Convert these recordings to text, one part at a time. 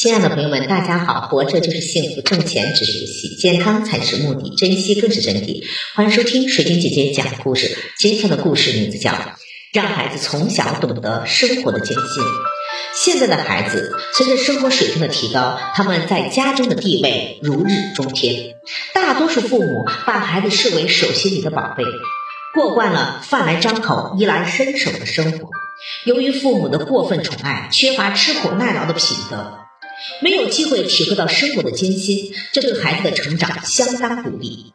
亲爱的朋友们，大家好！活着就是幸福，挣钱只是游戏，健康才是目的，珍惜更是真谛。欢迎收听水晶姐姐讲故事。今天的故事名字叫《让孩子从小懂得生活的艰辛》。现在的孩子随着生活水平的提高，他们在家中的地位如日中天。大多数父母把孩子视为手心里的宝贝，过惯了饭来张口、衣来伸手的生活。由于父母的过分宠爱，缺乏吃苦耐劳的品德。没有机会体会到生活的艰辛，这对孩子的成长相当不利。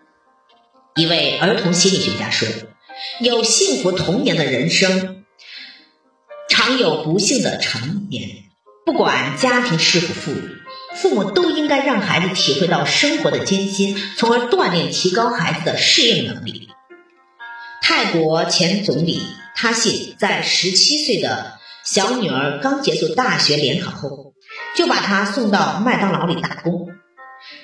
一位儿童心理学家说：“有幸福童年的人生，常有不幸的成年。不管家庭是否富裕，父母都应该让孩子体会到生活的艰辛，从而锻炼提高孩子的适应能力。”泰国前总理他信在十七岁的小女儿刚结束大学联考后。就把他送到麦当劳里打工，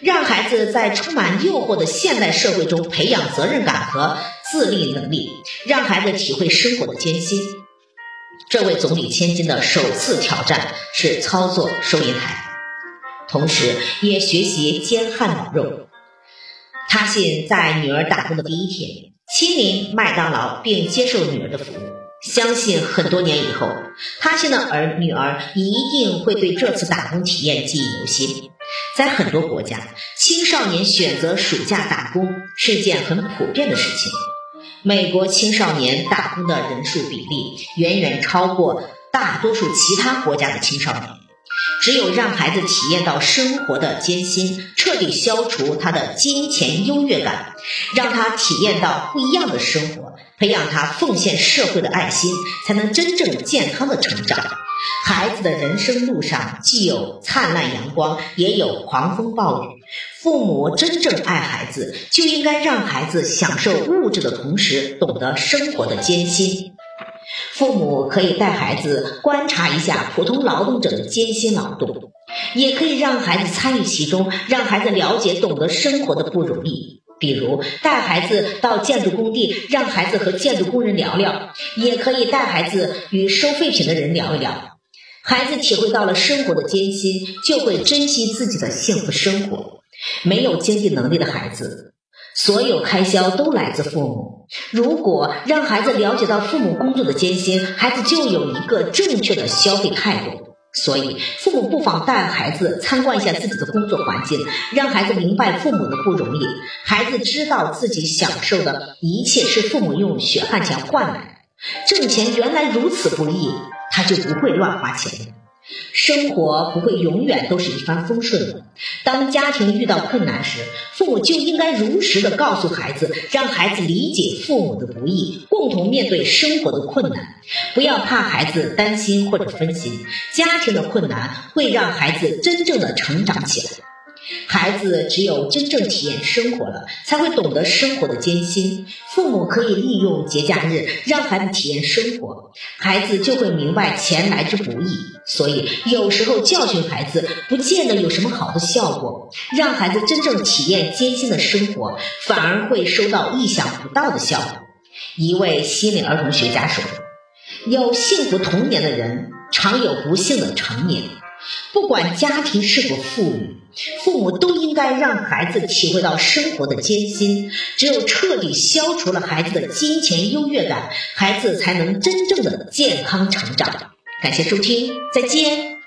让孩子在充满诱惑的现代社会中培养责任感和自立能力，让孩子体会生活的艰辛。这位总理千金的首次挑战是操作收银台，同时也学习煎汉堡肉。他信在女儿打工的第一天，亲临麦当劳并接受女儿的服务。相信很多年以后，他现的儿女儿一定会对这次打工体验记忆犹新。在很多国家，青少年选择暑假打工是件很普遍的事情。美国青少年打工的人数比例远远超过大多数其他国家的青少年。只有让孩子体验到生活的艰辛，彻底消除他的金钱优越感，让他体验到不一样的生活，培养他奉献社会的爱心，才能真正健康的成长。孩子的人生路上既有灿烂阳光，也有狂风暴雨。父母真正爱孩子，就应该让孩子享受物质的同时，懂得生活的艰辛。父母可以带孩子观察一下普通劳动者的艰辛劳动，也可以让孩子参与其中，让孩子了解、懂得生活的不容易。比如带孩子到建筑工地，让孩子和建筑工人聊聊；也可以带孩子与收废品的人聊一聊。孩子体会到了生活的艰辛，就会珍惜自己的幸福生活。没有经济能力的孩子。所有开销都来自父母。如果让孩子了解到父母工作的艰辛，孩子就有一个正确的消费态度。所以，父母不妨带孩子参观一下自己的工作环境，让孩子明白父母的不容易。孩子知道自己享受的一切是父母用血汗钱换来的，挣钱原来如此不易，他就不会乱花钱。生活不会永远都是一帆风顺的。当家庭遇到困难时，父母就应该如实的告诉孩子，让孩子理解父母的不易，共同面对生活的困难。不要怕孩子担心或者分心，家庭的困难会让孩子真正的成长起来。孩子只有真正体验生活了，才会懂得生活的艰辛。父母可以利用节假日让孩子体验生活，孩子就会明白钱来之不易。所以，有时候教训孩子不见得有什么好的效果，让孩子真正体验艰辛的生活，反而会收到意想不到的效果。一位心理儿童学家说：“有幸福童年的人，常有不幸的成年。”不管家庭是否富裕，父母都应该让孩子体会到生活的艰辛。只有彻底消除了孩子的金钱优越感，孩子才能真正的健康成长。感谢收听，再见。